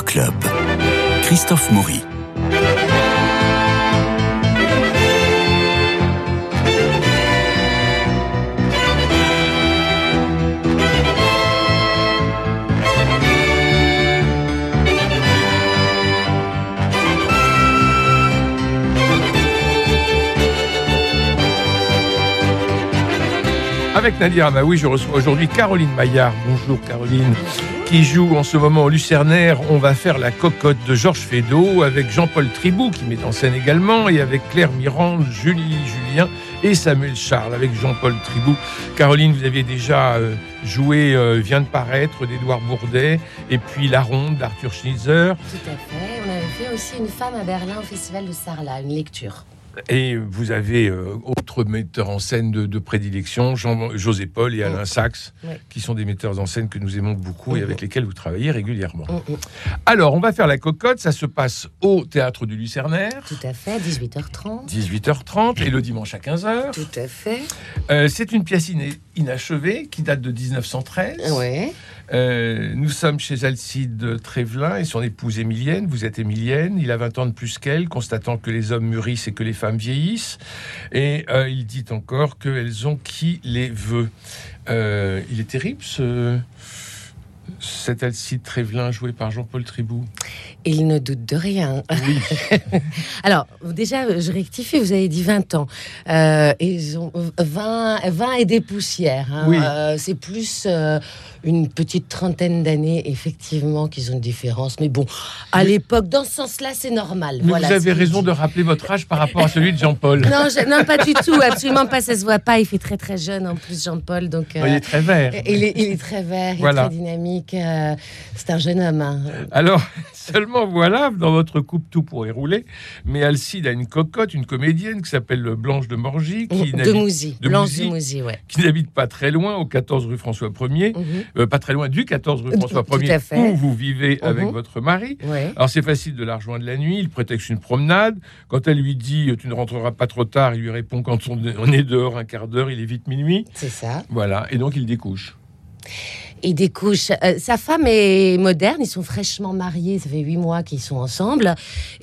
Club. Christophe Maury. Avec Nadia Amaoui, je reçois aujourd'hui Caroline Maillard. Bonjour Caroline, qui joue en ce moment au Lucernaire. On va faire la cocotte de Georges Feydeau avec Jean-Paul Tribou, qui met en scène également, et avec Claire Mirande, Julie Julien et Samuel Charles, avec Jean-Paul Tribou. Caroline, vous aviez déjà euh, joué euh, Vient de paraître d'Édouard Bourdet, et puis La Ronde d'Arthur Schnitzer. Tout à fait. On avait fait aussi Une femme à Berlin au Festival de Sarlat, une lecture. Et vous avez euh, autres metteurs en scène de, de prédilection, Jean, José Paul et Alain Sachs, Ouais. qui sont des metteurs en scène que nous aimons beaucoup et Mhm. avec lesquels vous travaillez régulièrement. Mm, mm. Alors, on va faire la cocotte. Ça se passe au théâtre du Lucernaire, Tout à fait, 18h30. 18h30 et le dimanche à 15h. Tout à fait. Euh, c'est une pièce inachevée qui date de 1913. Ouais. Euh, nous sommes chez Alcide Trévelin et son épouse Émilienne. Vous êtes Émilienne. Il a 20 ans de plus qu'elle, constatant que les hommes mûrissent et que les femmes vieillissent. Et euh, il dit encore qu'elles ont qui les veut. Euh, il est terrible ce. Cet Alcide Trévelin joué par Jean-Paul Tribou. Il ne doute de rien. Oui. Alors, déjà, je rectifie, vous avez dit 20 ans. Euh, ils ont 20, 20 et des poussières. hein. Oui. Euh, c'est plus euh, une petite trentaine d'années, effectivement, qu'ils ont une différence. Mais bon, à l'époque, dans ce sens-là, c'est normal. Mais Voilà vous avez raison de rappeler votre âge par rapport à celui de Jean-Paul. Non, je- non, pas du tout, absolument pas. Ça se voit pas. Il fait très très jeune en plus, Jean-Paul. Donc, Il est très vert. il, est, il est très vert, il est très dynamique. c'est un jeune homme. hein. Alors, seulement voilà, dans votre couple, tout pourrait rouler. Mais Alcide a une cocotte, une comédienne qui s'appelle Blanche de Morgy, qui de n'habite- Mouzy, de Blanche Mouzy. de Mouzy, ouais. qui n'habite pas très loin, au 14 rue François 1er, Mhm. euh, pas très loin du 14 rue François Tout 1er, à fait. où vous vivez avec Mhm. votre mari. Ouais. Alors c'est facile de la rejoindre la nuit, il prétexte une promenade. Quand elle lui dit euh, tu ne rentreras pas trop tard, il lui répond quand on est dehors un quart d'heure, il est vite minuit. C'est ça. Voilà, et donc il découche. Il découche. euh, sa femme est moderne, ils sont fraîchement mariés, ça fait huit mois qu'ils sont ensemble.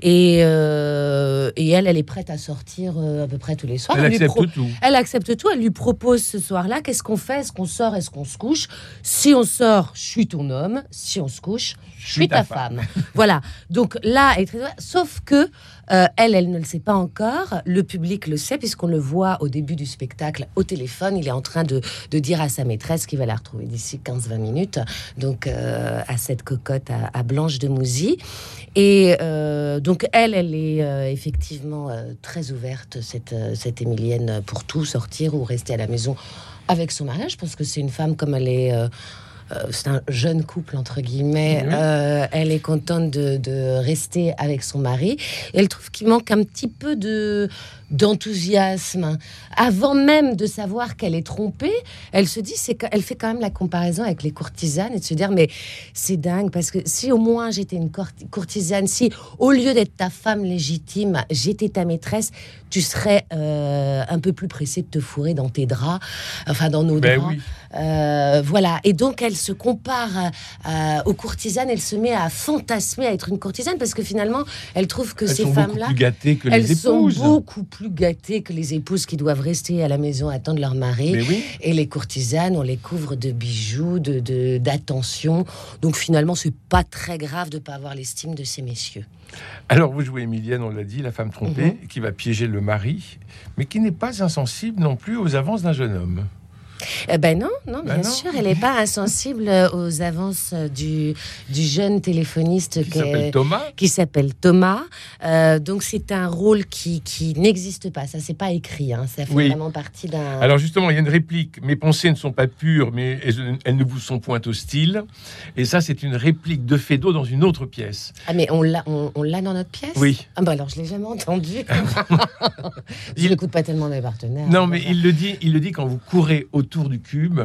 Et, euh, et elle, elle est prête à sortir euh, à peu près tous les soirs. Elle accepte tout. Elle accepte tout, elle lui propose ce soir-là, qu'est-ce qu'on fait? Est-ce qu'on sort? Est-ce qu'on se couche? Si on sort, je suis ton homme. Si on se couche, je suis ta femme. voilà. Donc là, elle est très... sauf que euh, elle, elle ne le sait pas encore. Le public le sait puisqu'on le voit au début du spectacle au téléphone. Il est en train de, dire à sa maîtresse qu'il va la retrouver d'ici 15-20 minutes. Donc euh, à cette cocotte à, Blanche de Mouzy. Et euh, donc elle, elle est effectivement très ouverte, cette, cette Émilienne, pour tout sortir ou rester à la maison avec son mariage. Je pense que c'est une femme comme elle est... euh, c'est un jeune couple entre guillemets. Mhm. Euh, elle est contente de, de rester avec son mari. Et elle trouve qu'il manque un petit peu de d'enthousiasme. Avant même de savoir qu'elle est trompée, elle se dit, c'est qu'elle fait quand même la comparaison avec les courtisanes et de se dire, mais c'est dingue parce que si au moins j'étais une court- courtisane, si au lieu d'être ta femme légitime, j'étais ta maîtresse, tu serais euh, un peu plus pressée de te fourrer dans tes draps, enfin dans nos Ben draps. oui. Euh, voilà. Et donc, elle se compare aux courtisanes. Elle se met à fantasmer à être une courtisane parce que finalement, elle trouve que Elles ces femmes-là, elles les sont beaucoup plus gâtées que les épouses qui doivent rester à la maison attendre leur mari. Oui. Et les courtisanes, on les couvre de bijoux, de de- d'attention. Donc finalement, c'est pas très grave de pas avoir l'estime de ces messieurs. Alors, vous jouez Emilienne, on l'a dit, la femme trompée, Mhm. qui va piéger le mari, mais qui n'est pas insensible non plus aux avances d'un jeune homme. Eh ben non, non, Ben bien non. sûr, elle n'est pas insensible aux avances du, du jeune téléphoniste Qui s'appelle Thomas. qui s'appelle Thomas. Euh, donc c'est un rôle qui, qui n'existe pas. Ça, c'est pas écrit. hein. Ça fait Oui. vraiment partie d'un. Alors justement, il y a une réplique. Mes pensées ne sont pas pures, mais elles, elles ne vous sont point hostiles. Et ça, c'est une réplique de Fédo dans une autre pièce. Ah mais on l'a, on, on l'a dans notre pièce? Oui. Ah bah alors je l'ai jamais entendu. je Il- n'écoute pas tellement mes partenaires. Non, mais Voilà. il le dit, il le dit quand vous courez autour du cube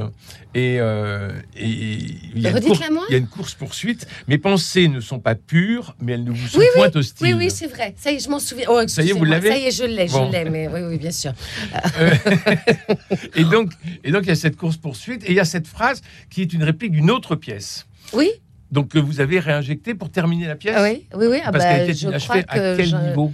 et, euh, et il y a une course, Redites-la-moi. il y a une course poursuite. Mes pensées ne sont pas pures, mais elles ne vous sont Oui, point hostiles. Oui, oui, c'est vrai. Ça y est, je m'en souviens. Oh, Ça y est, vous l'avez Ça y est, je l'ai, Bon. je l'ai. Mais oui, oui, bien sûr. et donc, et donc il y a cette course poursuite et il y a cette phrase qui est une réplique d'une autre pièce. Oui. Donc que vous avez réinjecté pour terminer la pièce oui, oui, oui. ah Parce bah, qu'elle était je inachevée crois à que quel je- niveau?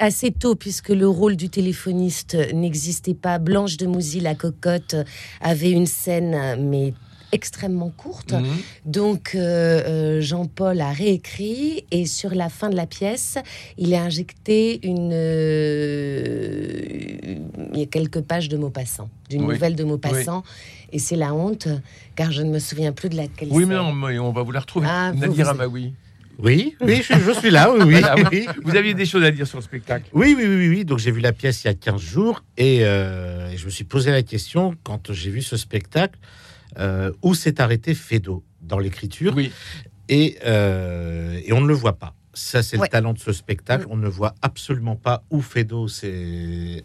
Assez- tôt, puisque le rôle du téléphoniste n'existait pas. Blanche de Mouzy, la cocotte, avait une scène, mais extrêmement courte. Mhm. Donc euh, euh, Jean-Paul a réécrit et sur la fin de la pièce, il a injecté une, euh, il y a quelques pages de Maupassant, d'une Oui. nouvelle de Maupassant, et c'est la honte car je ne me souviens plus de laquelle. Oui, mais on va vous la retrouver. Ah, Nadir vous-. Oui, oui, je, je suis là, oui, oui. Voilà, oui. Vous aviez des choses à dire sur le spectacle. Oui, oui, oui, oui. Donc j'ai vu la pièce il y a 15 jours et, euh, et je me suis posé la question quand j'ai vu ce spectacle euh, où s'est arrêté Fedo dans l'écriture Oui. et, euh, et on ne le voit pas. Ça, c'est Ouais. le talent de ce spectacle. On ne voit absolument pas où Fedo s'est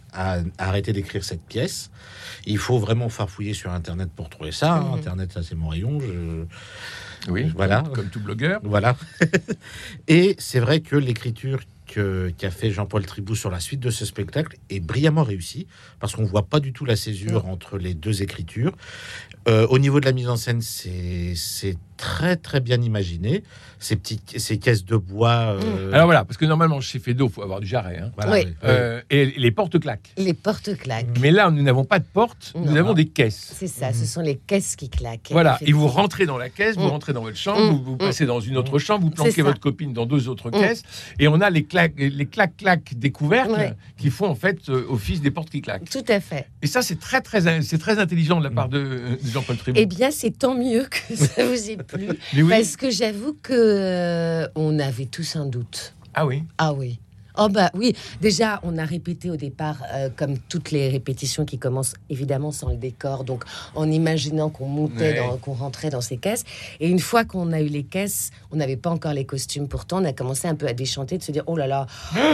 arrêté d'écrire cette pièce. Il faut vraiment farfouiller sur Internet pour trouver ça. hein. Mhm. Internet, ça c'est mon rayon. Je, Oui, Voilà. Comme, comme tout blogueur. Voilà. et c'est vrai que l'écriture que- qu'a fait Jean-Paul Tribou sur la suite de ce spectacle est brillamment réussie, parce qu'on voit pas du tout la césure entre les deux écritures. Euh, au niveau de la mise en scène, c'est c'est très très bien imaginé. Ces petites ces caisses de bois. euh, Alors voilà, parce que normalement, chez Fedo, il faut avoir du jarret. hein. voilà, Oui. oui. Euh, et les portes claquent. Les portes claquent. Mais là, nous n'avons pas de porte, nous avons des caisses. C'est ça, ce sont les caisses qui claquent. Voilà, et vous rentrez dans la caisse, vous Mm. rentrez dans votre chambre, Mm. vous, vous passez dans une autre chambre, vous planquez votre copine dans deux autres caisses, et on a les claques, les claques claques des couvercles Ouais. qui font en fait euh, office des portes qui claquent. Tout à fait. Et ça, c'est très très c'est très intelligent de la part de, de Jean-Paul Tribou. Eh bien, c'est tant mieux que ça vous ait plu, Mais oui. parce que j'avoue que euh, on avait tous un doute. Ah oui. Ah oui. Oh bah oui, déjà on a répété au départ euh, comme toutes les répétitions qui commencent évidemment sans le décor, donc en imaginant qu'on montait, Ouais. qu'on rentrait dans ces caisses. Et une fois qu'on a eu les caisses, on n'avait pas encore les costumes. Pourtant, on a commencé un peu à déchanter, de se dire oh là là,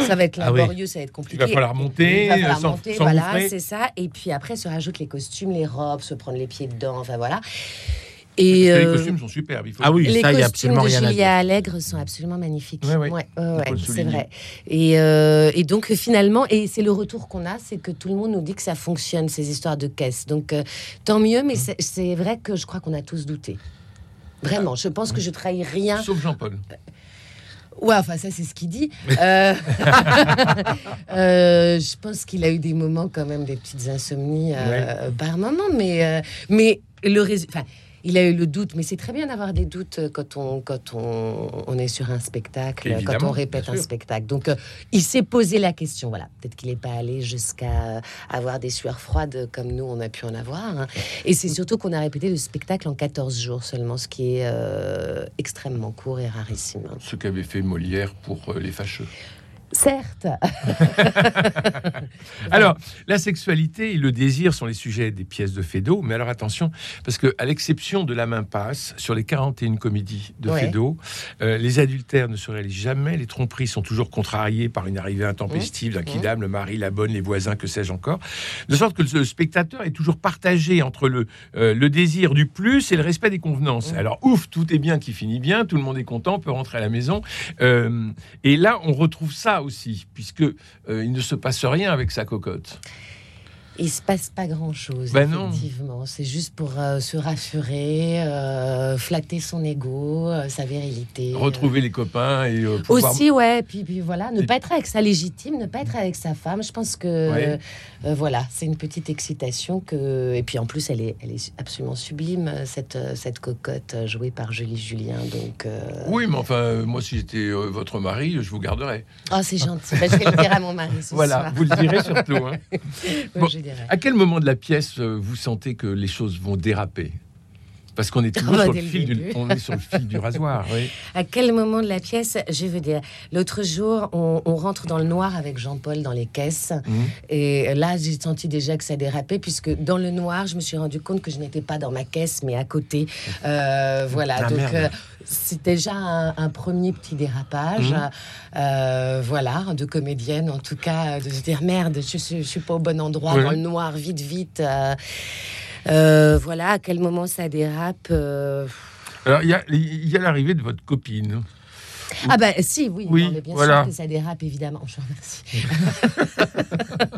ça va être Ah oui. laborieux, ça va être Il compliqué. va falloir monter, Il va falloir sans, monter, sans voilà, c'est ça. Et puis après se rajoutent les costumes, les robes, se prendre les pieds dedans, enfin voilà. Parce Et que les euh, costumes sont superbes. Il faut Ah oui, les ça, il y a costumes absolument de rien à. Julia Allègre sont absolument magnifiques. Ouais, ouais. Ouais, ouais, ouais, faut le c'est vrai. Et, euh, et donc finalement, et c'est le retour qu'on a, c'est que tout le monde nous dit que ça fonctionne ces histoires de caisse. Donc euh, tant mieux, Mmh. mais c'est- c'est vrai que je crois qu'on a tous douté. Vraiment, je pense que je trahis rien. Sauf Jean-Paul. Ouais, enfin ça c'est ce qu'il dit. Euh, euh, je pense qu'il a eu des moments quand même, des petites insomnies euh, par moment, mais euh, mais le résultat. Il a eu le doute, mais c'est très bien d'avoir des doutes quand on, quand on, on est sur un spectacle, quand Évidemment, on répète un spectacle. Donc, euh, il s'est posé la question. Voilà, peut-être qu'il n'est pas allé jusqu'à euh, avoir des sueurs froides comme nous, on a pu en avoir. hein. Et c'est surtout qu'on a répété le spectacle en 14 jours seulement, ce qui est euh, extrêmement court et rarissime. Ce qu'avait fait Molière pour euh, les fâcheux. Certes. Alors, la sexualité et le désir sont les sujets des pièces de Feydeau, mais alors attention, parce que à l'exception de La main passe, sur les 41 comédies de Ouais. Feydeau, euh, les adultères ne se réalisent jamais, les tromperies sont toujours contrariées par une arrivée intempestive d'un kidam, le mari, la bonne, les voisins, que sais-je encore, de sorte que le spectateur est toujours partagé entre le, euh, le désir du plus et le respect des convenances. Alors, ouf, tout est bien qui finit bien, tout le monde est content, peut rentrer à la maison. Euh, et là, on retrouve ça aussi, puisque euh, il ne se passe rien avec sa cocotte. Il se passe pas grand chose, Ben non. effectivement. C'est juste pour euh, se rassurer, euh, flatter son ego, euh, sa virilité. Retrouver les copains et pouvoir... Aussi, ouais, puis, puis voilà, ne Et- pas être avec sa légitime, ne pas être avec sa femme. Je pense que Ouais. voilà, c'est une petite excitation que. Et puis en plus, elle est, elle est absolument sublime cette cette cocotte jouée par Julie Julien. Donc, Oui, mais enfin, moi, si j'étais votre mari, je vous garderais. oh, c'est gentil. Ben, je vais le dire à mon mari ce Voilà, soir. vous le direz surtout. hein. Bon. je. À quel moment de la pièce euh, vous sentez que les choses vont déraper? Parce qu'on est toujours bah, sur, le fil du, on est sur le fil du rasoir. Oui. À quel moment de la pièce Je veux dire, l'autre jour, on, on rentre dans le noir avec Jean-Paul dans les caisses. Mhm. Et là, j'ai senti déjà que ça dérapait, puisque dans le noir, je me suis rendu compte que je n'étais pas dans ma caisse, mais à côté. Euh, voilà, Ah, donc euh, c'est déjà un, un premier petit dérapage. Mhm. Euh, voilà, de comédienne, en tout cas, de se dire merde, je, suis- je suis pas au bon endroit, dans le noir, vite, vite. Euh, voilà, à quel moment ça dérape euh, Alors, il y a l'arrivée de votre copine. Ah bah si, oui, Oui, non, mais bien voilà. sûr que ça dérape, évidemment. Je remercie.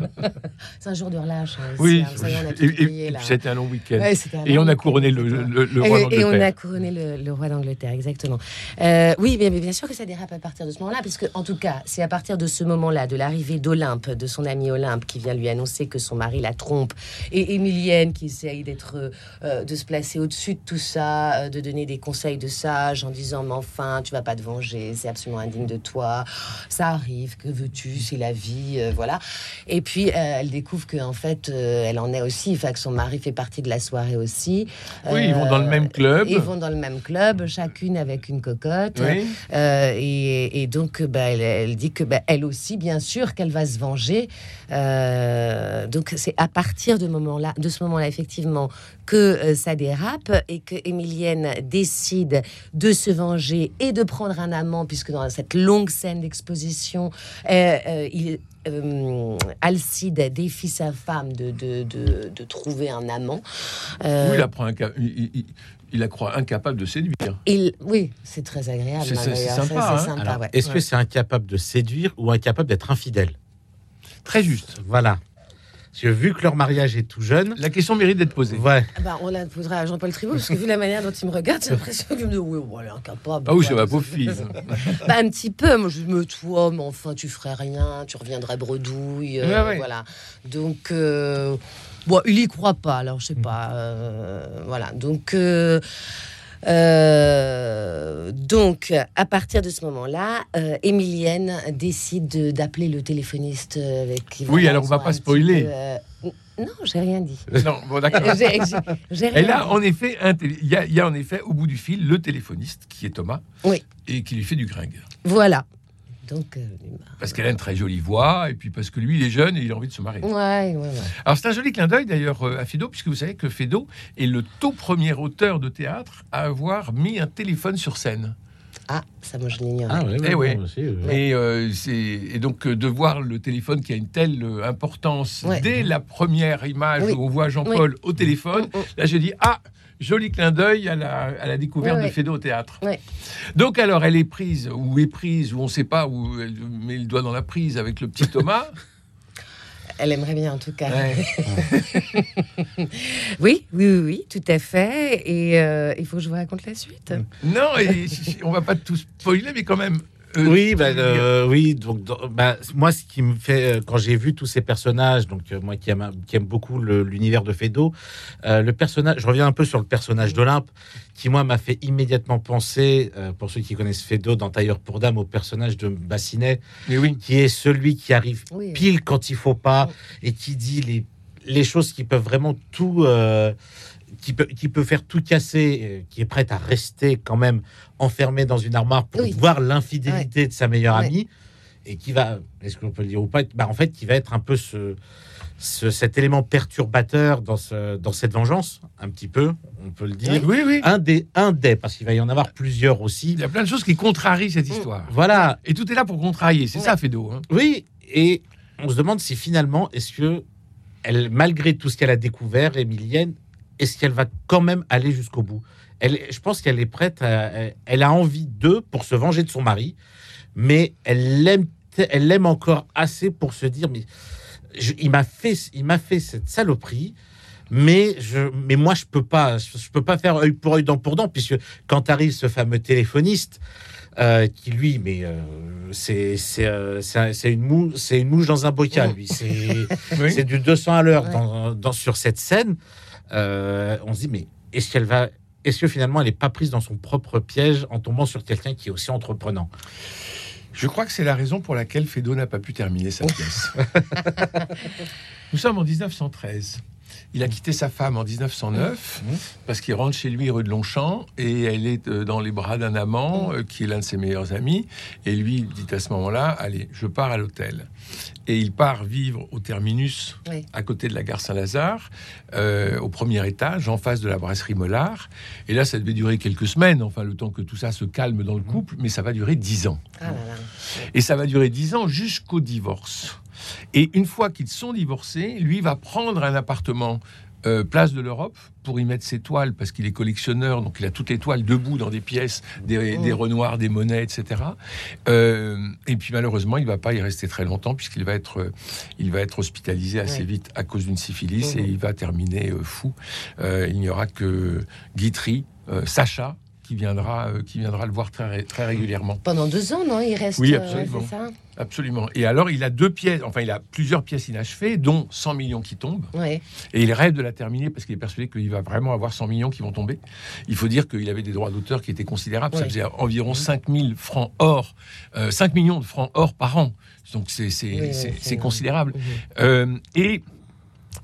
c'est un jour de relâche. hein, Oui, vous savez, on a tout et, et- oublié, et là. puis c'était un long week-end. Ouais, c'était un et long on a couronné le, etc. le- le roi Et, et on d'Angleterre. a couronné le, le roi d'Angleterre, exactement. Euh, oui, mais, mais bien sûr que ça dérape à partir de ce moment-là, puisque en tout cas, c'est à partir de ce moment-là, de l'arrivée d'Olympe, de son ami Olympe, qui vient lui annoncer que son mari la trompe, et Émilienne qui essaye d'être, euh, de se placer au-dessus de tout ça, euh, de donner des conseils de sage en disant mais enfin, tu vas pas te venger, c'est absolument indigne de toi, ça arrive, que veux-tu, c'est la vie, euh, voilà. Et puis euh, elle découvre que en fait, euh, elle en est aussi, enfin que son mari fait partie de la soirée aussi. Oui, ils vont dans le même club. Ils vont dans le même club, chacune avec une cocotte. Oui. Et, et donc, bah, elle, elle dit que bah, elle aussi, bien sûr, qu'elle va se venger. Donc, c'est à partir de, moment-là, de ce moment-là, effectivement, que euh, ça dérape et que Émilienne décide de se venger et de prendre un amant, puisque dans cette longue scène d'exposition, euh, euh, il, euh, Alcide défie sa femme de, de, de, de trouver un amant. Euh, Oui, il, apprend il, il- il la croit incapable de séduire. il- oui, c'est très agréable. C'est- sympa, hein. ouais. est-ce Ouais. que c'est incapable de séduire ou incapable d'être infidèle? Très juste. Voilà. Parce que vu que leur mariage est tout jeune, La question mérite d'être posée. ouais. Ah bah, on la posera à Jean-Paul Tribault, parce que vu la manière dont il me regarde, j'ai l'impression qu'il me dit Oui, voilà, incapable. Ah oui, c'est ma pauvre fille. Bah, un petit peu. Moi, je me toi, mais enfin, tu ferais rien, tu reviendrais bredouille. euh, Ouais, ouais. Voilà. Donc, euh, bon, il y croit pas, alors je sais pas. euh, voilà. Donc. Euh, euh, donc, à partir de ce moment-là, euh, Émilienne décide de- d'appeler le téléphoniste euh, avec qui. Oui, alors on va pas spoiler. peu, euh, Non, j'ai rien dit. Non, bon, d'accord. Et là, en effet, un télé- il y, a- il y a en effet au bout du fil le téléphoniste qui est Thomas Oui. et qui lui fait du gringue. Voilà. Donc, euh, Parce qu'elle a une très jolie voix et puis parce que lui, il est jeune et il a envie de se marier. ouais, ouais, ouais. Alors c'est un joli clin d'œil d'ailleurs euh, à Fédo, puisque vous savez que Fédo est le tout premier auteur de théâtre à avoir mis un téléphone sur scène. Ah, ça, moi, je l'ignore. Ah Eh ouais. moi aussi. Et, euh, c'est- et donc euh, de voir le téléphone qui a une telle euh, importance Ouais. dès la première image Oui. où on voit Jean-Paul au téléphone, là j'ai dit ah joli clin d'œil à la, à la découverte Ouais, de. Fédo au théâtre. Donc alors elle est prise ou est prise ou on ne sait pas où elle met le doigt dans la prise avec le petit Thomas. Elle aimerait bien, en tout cas. Ouais. Oui, oui, oui, oui, tout à fait. Et euh, il faut que je vous raconte la suite. Non, et, on va pas tout spoiler, mais quand même. Euh, Oui, bah, tu veux dire- euh, oui. Donc, dans- bah, moi, ce qui me fait, euh, quand j'ai vu tous ces personnages, donc euh, moi qui aime, qui aime beaucoup l'univers de euh, le personnage, je reviens un peu sur le personnage d'Olympe, qui moi m'a fait immédiatement penser, euh, pour ceux qui connaissent Fédo dans Tailleur pour Dame, au personnage de Bassinet, oui. qui est celui qui arrive Oui. pile quand il faut pas et qui dit les, les choses qui peuvent vraiment tout euh, qui peut qui peut faire tout casser euh, qui est prête à rester quand même enfermé dans une armoire pour Oui. voir l'infidélité de sa meilleure Ouais. amie et qui va est-ce qu'on peut le dire ou pas bah, en fait qui va être un peu ce, ce- cet élément perturbateur dans ce dans cette vengeance un petit peu on peut le dire Oui, oui. un des un des parce qu'il va y en avoir plusieurs aussi Il y a plein de choses qui contrarient cette histoire. voilà Et tout est là pour contrarier, c'est Ouais. ça, Fédo. hein. Oui, et on se demande si finalement, est-ce que, malgré tout ce qu'elle a découvert, Emilienne, est-ce qu'elle va quand même aller jusqu'au bout? Je pense qu'elle est prête, elle, a envie d'eux pour se venger de son mari, mais elle l'aime, elle encore assez pour se dire, mais il m'a fait, cette saloperie. Mais, moi, je peux pas, je peux pas faire œil pour œil, dent pour dent, puisque quand arrive ce fameux téléphoniste, euh, qui lui, mais euh, c'est c'est euh, c'est un- c'est une une mouche dans un bocal, lui. C'est Oui. c'est du 200 à l'heure Ouais. dans, dans- sur cette scène. Euh, on se dit, mais est-ce qu'elle va, est-ce que finalement elle n'est pas prise dans son propre piège en tombant sur quelqu'un qui est aussi entreprenant? Je crois que c'est la raison pour laquelle Fédo n'a pas pu terminer sa pièce. Nous sommes en 1913. Il a quitté sa femme en 1909 Mhm. parce qu'il rentre chez lui rue de Longchamp et elle est euh, dans les bras d'un amant euh, qui est l'un de ses meilleurs amis. Et lui dit à ce moment-là Allez, je pars à l'hôtel. Et il part vivre au terminus Oui. à côté de la gare Saint-Lazare, euh, au premier étage, en face de la brasserie Mollard. Et là, ça devait durer quelques semaines, enfin, le temps que tout ça se calme dans le couple, mais ça va durer dix ans. Ah là là. Et ça va durer dix ans jusqu'au divorce. Et une fois qu'ils sont divorcés, lui va prendre un appartement euh, place de l'Europe pour y mettre ses toiles parce qu'il est collectionneur, donc il a toutes les toiles debout dans des pièces, des, des Renoirs, des Monnaies, etc. Euh, et puis malheureusement, il va pas y rester très longtemps puisqu'il va être, euh, il va être hospitalisé assez Ouais. vite à cause d'une syphilis et il va terminer euh, fou. Il n'y aura que Guitry, Sacha qui viendra, euh, qui viendra le voir très, très régulièrement. Pendant deux ans, non Il reste. Oui, euh, absolument. ça Absolument. Et alors, il a deux pièces, enfin, il a plusieurs pièces inachevées, dont 100 millions qui tombent. Ouais. Et il rêve de la terminer parce qu'il est persuadé qu'il va vraiment avoir 100 millions qui vont tomber. Il faut dire qu'il avait des droits d'auteur qui étaient considérables. Ça Ouais. faisait environ 5 000 francs or, euh, 5 millions de francs or par an. Donc c'est Oui, considérable. Mhm. Euh, et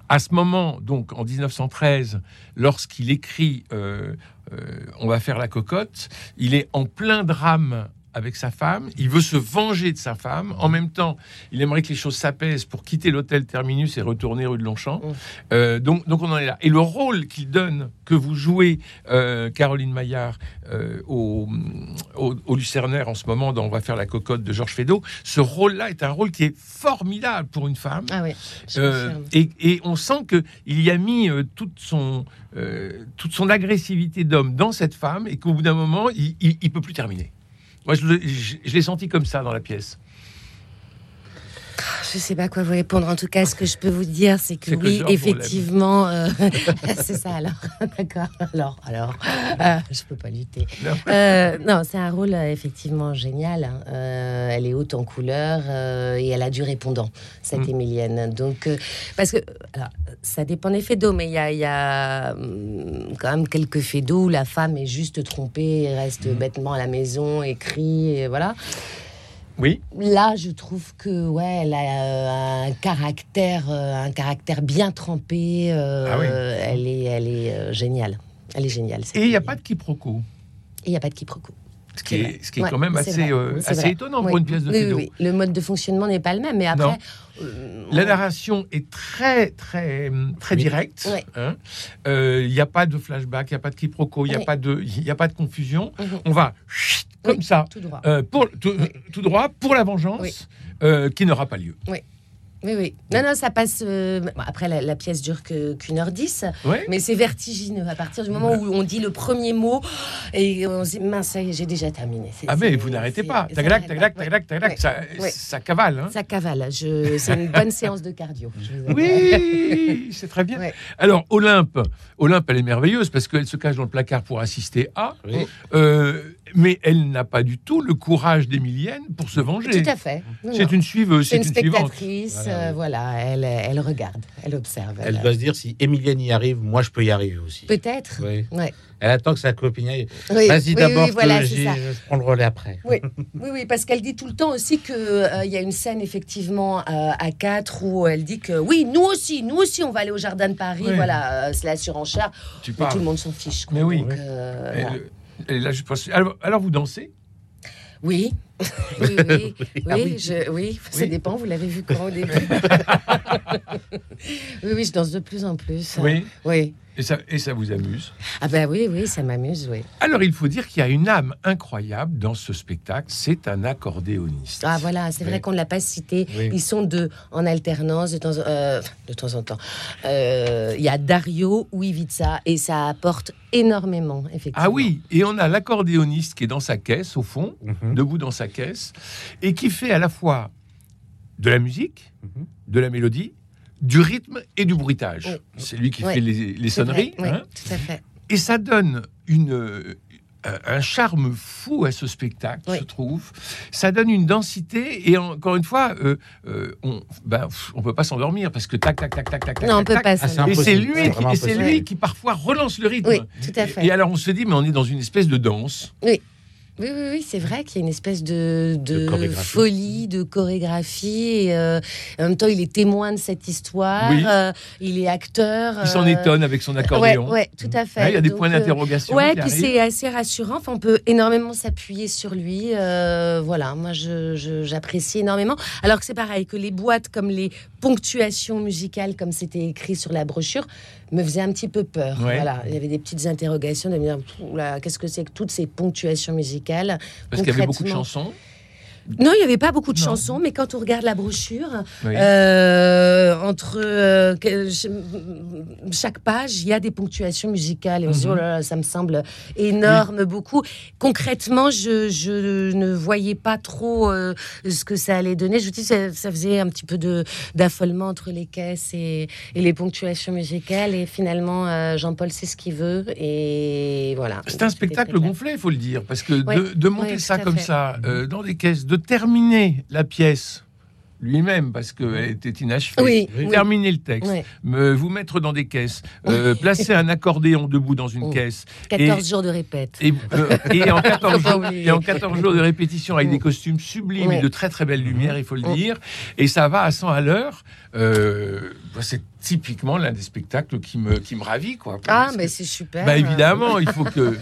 à ce moment, donc en 1913, lorsqu'il écrit euh, euh, On va faire la cocotte, il est en plein drame avec sa femme, il veut se venger de sa femme, en même temps, il aimerait que les choses s'apaisent pour quitter l'hôtel Terminus et retourner rue de Longchamp. Mm. Euh, donc, donc on en est là. Et le rôle qu'il donne, que vous jouez, euh, Caroline Maillard, euh, au, au, au Lucernaire en ce moment, dans On va faire la cocotte de Georges Feydeau, ce rôle-là est un rôle qui est formidable pour une femme. Ah oui. et, et on sent que il y a mis toute son toute son agressivité d'homme dans cette femme et qu'au bout d'un moment il, il peut plus terminer. Moi je, l'ai senti comme ça dans la pièce. Je sais pas quoi vous répondre. En tout cas, ce que je peux vous dire, c'est que oui, effectivement, euh, c'est ça. Alors, d'accord. Alors, alors, euh, je peux pas lutter. Non. Euh, non, c'est un rôle euh, effectivement génial. hein. Elle est haute en couleur et elle a du répondant, cette Mm. Émilienne. Donc, parce que, alors, ça dépend des faits d'eau, mais il y a, il y a, hum, quand même quelques faits d'eau où la femme est juste trompée, reste Mm. bêtement à la maison, et crie, et voilà. Oui. Là, je trouve que ouais, elle a euh, un caractère, euh, un caractère bien trempé. euh, Ah oui. Elle est, elle est euh, géniale. Elle est géniale. Et il n'y a pas de quiproquo. Et il n'y a pas de quiproquo. Ce qui est, vrai. ce qui est Ouais, quand même assez, euh, assez étonnant Oui. pour une pièce de Oui, oui. Le mode de fonctionnement n'est pas le même, mais après, La on- narration est très, très, très Oui. directe. Ouais. hein. Euh, Il n'y a pas de flashback, il n'y a pas de quiproquo, il n'y a, Oui. pas de- il y a pas de confusion. Mhm. On va comme ça, tout droit. euh, pour, tout, droit, pour la vengeance, euh, qui n'aura pas lieu. Oui, oui. Non, non, ça passe. euh, bon, après, la, la pièce dure que- qu'une heure dix, Ouais. mais c'est vertigineux à partir du moment où on dit le premier mot et on se dit mince, j'ai déjà terminé. C'est- Ah mais c'est- vous n'arrêtez c'est- pas. ça Tagalac, tagalac, tagalac, tagalac, ça, ça cavale. hein. Ça cavale. Je... C'est une bonne séance de cardio. Oui, c'est très bien. Ouais. Alors Olympe, Olympe, elle est merveilleuse parce qu'elle se cache dans le placard pour assister à, Oui. euh, mais elle n'a pas du tout le courage d'Emilienne pour se venger. Tout à fait. C'est une suiveuse, C'est une spectatrice. Voilà, euh, elle, elle regarde, elle observe. Elle elle- doit se dire si Emilienne y arrive, moi je peux y arriver aussi. Peut-être. Oui. Ouais. Elle attend que sa copine aille. Oui, Vas-y oui, d'abord, oui, voilà, je prends le relais après. Oui, oui, oui, parce qu'elle dit tout le temps aussi qu'il il y a une scène effectivement euh, à quatre où elle dit que oui, nous aussi, nous aussi, on va aller au jardin de Paris. Voilà, euh, c'est la surenchère. Tu Mais parles. tout le monde s'en fiche. quoi. Mais oui. Donc, euh. Alors, vous dansez? Oui. Oui, oui, oui, Ah oui. je- oui, ça Oui. dépend, vous l'avez vu quand au début Oui, oui, je danse de plus en plus. Oui. Oui. Et ça, et ça vous amuse? Ah ben oui, oui, ça m'amuse, oui. Alors il faut dire qu'il y a une âme incroyable dans ce spectacle. C'est un accordéoniste. Ah voilà, c'est vrai Oui. qu'on ne l'a pas cité. Oui. Ils sont deux en alternance de temps, euh, de temps en temps. Euh, Il y a Dario ou Ivica et ça apporte énormément, effectivement. Ah oui, et on a l'accordéoniste qui est dans sa caisse au fond, Mhm. debout dans sa caisse, et qui fait à la fois de la musique, Mhm. de la mélodie, du rythme et du bruitage. Oui. C'est lui qui fait les, sonneries. vrai, oui, hein. tout à fait. Et ça donne une, euh, un charme fou à ce spectacle, Oui. je trouve. Ça donne une densité et encore une fois, euh, euh, on ben, on peut pas s'endormir parce que tac tac tac tac tac. Non, on tac, peut tac. pas. Ah, Et c'est lui, qui, vraiment et c'est impossible. lui qui parfois relance le rythme. Oui, tout à fait. Et, et alors on se dit mais on est dans une espèce de danse. Oui, oui, oui, c'est vrai qu'il y a une espèce de, de, De chorégraphie. folie, de chorégraphie. Et, euh, en même temps, il est témoin de cette histoire. Oui. euh, il est acteur. Il s'en euh, étonne avec son accordéon. ouais, tout à fait. Il y a des Donc, points d'interrogation. Qui puis c'est assez rassurant. Enfin, on peut énormément s'appuyer sur lui. Voilà, moi, j'apprécie énormément. Alors que c'est pareil, que les boîtes comme les ponctuations musicales, comme c'était écrit sur la brochure, me faisaient un petit peu peur. Ouais. Voilà, il y avait des petites interrogations de me dire, qu'est-ce que c'est que toutes ces ponctuations musicales? Parce qu'il y avait beaucoup de chansons. Non, il n'y avait pas beaucoup de Non. chansons, mais quand on regarde la brochure, Oui. euh, entre euh, que- ch- chaque page, il y a des ponctuations musicales. Et on se dit, Mhm. oh là là, ça me semble énorme, beaucoup. Concrètement, je, je ne voyais pas trop euh, ce que ça allait donner. Je vous dis, ça, ça faisait un petit peu d'affolement entre les caisses et, et les ponctuations musicales. Et finalement, Jean-Paul sait ce qu'il veut. Et voilà. C'est un spectacle gonflé, il faut le dire, parce que Ouais. de, de monter Ouais, ça comme fait. ça, dans des caisses, de terminer la pièce lui-même, parce qu'elle était inachevée, Oui, Oui. oui. terminer le texte, me, vous mettre dans des caisses, euh, placer un accordéon debout dans une Oh. caisse, 14 jours de répète. et, euh, et en 14 Faut pas jours, oublier. et en 14 jours de répétition avec Mm. des costumes sublimes et de très très belles lumières, il faut le Mm. dire, et ça va à 100 à l'heure. euh, bah, c'est typiquement l'un des spectacles qui me, qui me ravit. Quoi, Ah, mais c'est super. bah, évidemment, il faut que.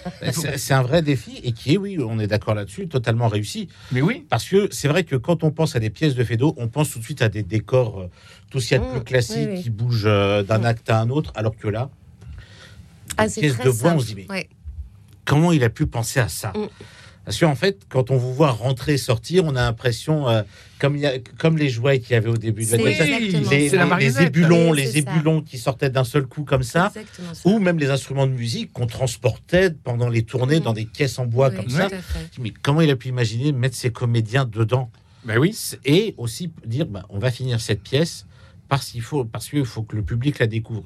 C'est un vrai défi et qui est, oui, on est d'accord là-dessus, totalement réussi. Mais oui, Parce que c'est vrai que quand on pense à des pièces de Fédo, on pense tout de suite à des décors euh, tout ce qu'il y a de Mmh, plus oui, oui. qui bougent euh, d'un Mmh. acte à un autre, alors que là, Ah, pièce très de voix, on se dit, mais Ouais. comment il a pu penser à ça? Mm. Parce qu'en fait, quand on vous voit rentrer et sortir, on a l'impression, euh, comme, il y a- comme les jouets qu'il y avait au début de la les, les marionnette. ébulons, Oui, les ça. ébulons qui sortaient d'un seul coup comme ça, ou même les instruments de musique qu'on transportait pendant les tournées dans des caisses en bois Oui, comme ça. Mais comment il a pu imaginer mettre ses comédiens dedans? Ben oui. et aussi dire bah, on va finir cette pièce parce qu'il faut parce qu'il faut que le public la découvre.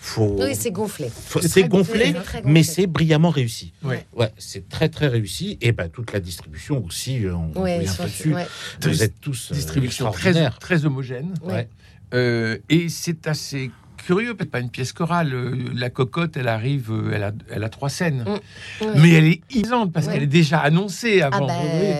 Faut, Oui, c'est gonflé. faut- c'est gonflé, mais c'est brillamment réussi. Ouais. Ouais, c'est très très réussi et ben toute la distribution aussi. euh, On Ouais, revient dessus. ouais. Vous êtes tous euh, Distribution très, extraordinaires. très homogène. Ouais. Euh, et c'est assez curieux, peut-être pas une pièce chorale. euh, La cocotte, elle arrive, elle a, elle a trois scènes. Mm. Ouais. Mais elle est isante parce Ouais. qu'elle est déjà annoncée Ah avant. bah,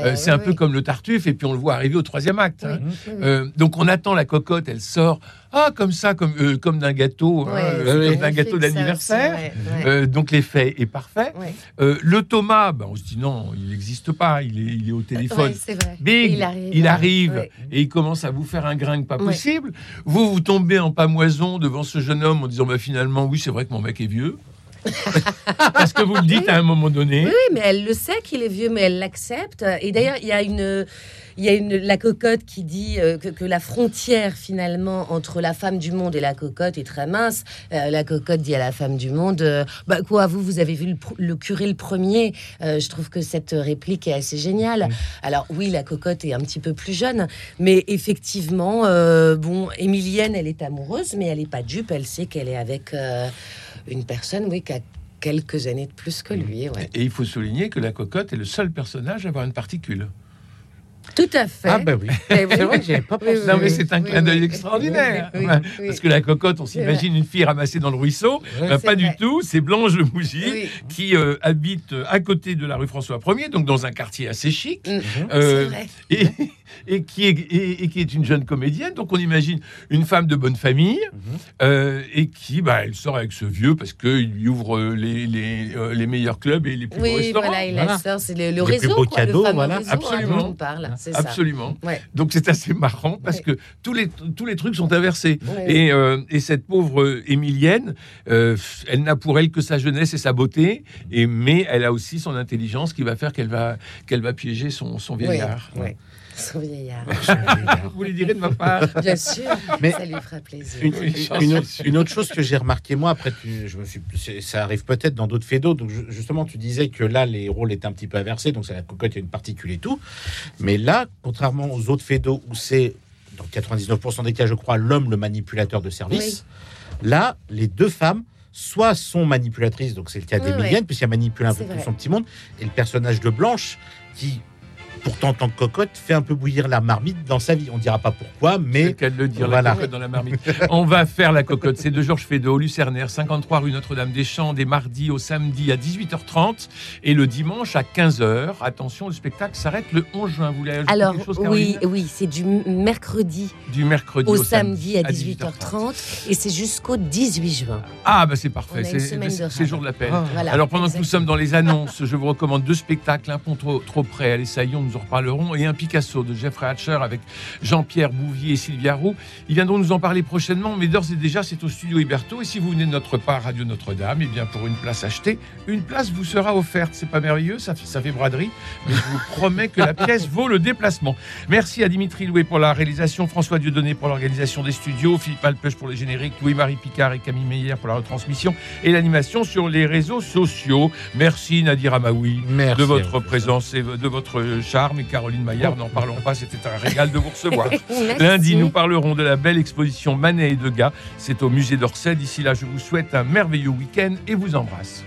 Euh, c'est oui, un peu comme le Tartuffe, et puis on le voit arriver au troisième acte. Hein. Euh, donc on attend la cocotte, elle sort, ah comme ça, comme, euh, comme d'un gâteau, hein, Ouais, euh, d'un gâteau d'anniversaire. aussi, ouais, ouais. Euh, donc l'effet est parfait. Le Thomas, ben, on se dit non, il n'existe pas, il est, il est au téléphone. Vrai. Big, il arrive. il arrive et il commence à vous faire un gringue pas possible. Vous, vous tombez en pamoison devant ce jeune homme en disant bah, finalement, oui, c'est vrai que mon mec est vieux. Parce que vous le dites à un moment donné. Oui, mais elle le sait qu'il est vieux, mais elle l'accepte. Et d'ailleurs, il y a une, il y a une la cocotte qui dit euh, que, que la frontière finalement entre la femme du monde et la cocotte est très mince. Euh, la cocotte dit à la femme du monde, euh, bah quoi, vous, vous avez vu le, curé le premier? Euh, je trouve que cette réplique est assez géniale. Alors oui, la cocotte est un petit peu plus jeune, mais effectivement, bon, Émilienne, elle est amoureuse, mais elle n'est pas dupe. Elle sait qu'elle est avec une personne, oui, qui a quelques années de plus que lui. Et il faut souligner que la cocotte est le seul personnage à avoir une particule. Tout à fait. Ah ben oui. Oui. C'est vrai que j'avais pas Oui, pensé. oui, Non, mais c'est un clin d'œil extraordinaire. Parce que la cocotte, on s'imagine une fille ramassée dans le ruisseau. Ben, pas du tout. C'est Blanche de Mougy qui euh, habite à côté de la rue François 1er, donc dans un quartier assez chic. Mm. Euh, et, et qui est, et, et qui est une jeune comédienne. Donc on imagine une femme de bonne famille Mhm. euh, et qui, bah, elle sort avec ce vieux parce qu'il lui ouvre euh, les, les, euh, les meilleurs clubs et les plus beaux Oui, restaurants. voilà, il Voilà. a ça, c'est le, le réseau, beaux quoi, le cadeaux, fameux voilà. réseau, hein, Absolument. dont on parle, c'est ça. Absolument. Ouais. Donc c'est assez marrant parce Ouais. que tous les, tous les trucs sont inversés. Ouais, Et, euh, et cette pauvre euh, Émilienne, euh, elle n'a pour elle que sa jeunesse et sa beauté, et, mais elle a aussi son intelligence qui va faire qu'elle va, qu'elle va piéger son, son vieillard. Ouais, ouais. Son vieillard. Vous lui direz de ma part. Bien sûr, Mais- ça lui fera plaisir. Une, autre, sûr. une autre chose que j'ai remarqué moi après tu- je me suis ça arrive peut-être dans d'autres faits donc ju- justement tu disais que là les rôles étaient un petit peu inversés donc c'est la cocotte il y a une particule et tout mais là contrairement aux autres faits d'eau où c'est dans 99% des cas je crois l'homme le manipulateur de service là les deux femmes soit sont manipulatrices donc c'est le cas Oui, d'Emilienne puisqu'elle manipule un peu tout son petit monde et le personnage de Blanche qui pourtant en tant que cocotte fait un peu bouillir la marmite dans sa vie on dira pas pourquoi C'est mais le cas de le dire, Voilà. la cocotte dans la marmite. On va faire la cocotte. C'est de Georges Feydeau, Lucernaire, 53 rue Notre-Dame-des-Champs, des mardis au samedi à 18h30 et le dimanche à 15h. Attention, le spectacle s'arrête le 11 juin. Vous voulez ajouter Alors, quelque chose, oui, Caroline oui, c'est du mercredi Du mercredi au, au, samedi à 18h30. 18h30 et c'est jusqu'ôt 18 juin. Ah, bah c'est parfait. C'est jour de la peine. Ah. Voilà, Alors pendant que nous sommes dans les annonces, je vous recommande deux spectacles, un pont trop, trop près à l'Essaillon nous en reparlerons, et un Picasso de Jeffrey Hatcher avec Jean-Pierre Bouvier et Sylvia Roux. Ils viendront nous en parler prochainement, mais d'ores et déjà, c'est au studio Huberto. Et si vous venez de notre part, Radio Notre-Dame, et eh bien pour une place achetée, une place vous sera offerte. C'est pas merveilleux, ça, ça fait braderie, mais je vous promets que la pièce vaut le déplacement. Merci à Dimitri Loué pour la réalisation, François Dieudonné pour l'organisation des studios, Philippe Alpech pour les génériques, Louis-Marie Picard et Camille Meyer pour la retransmission et l'animation sur les réseaux sociaux. Merci Nadir Amaoui de votre présence et de votre charme. Et Caroline Maillard, n'en parlons pas, c'était un régal de vous recevoir. Lundi, nous parlerons de la belle exposition Manet et Degas. C'est au musée d'Orsay. D'ici là, je vous souhaite un merveilleux week-end et vous embrasse.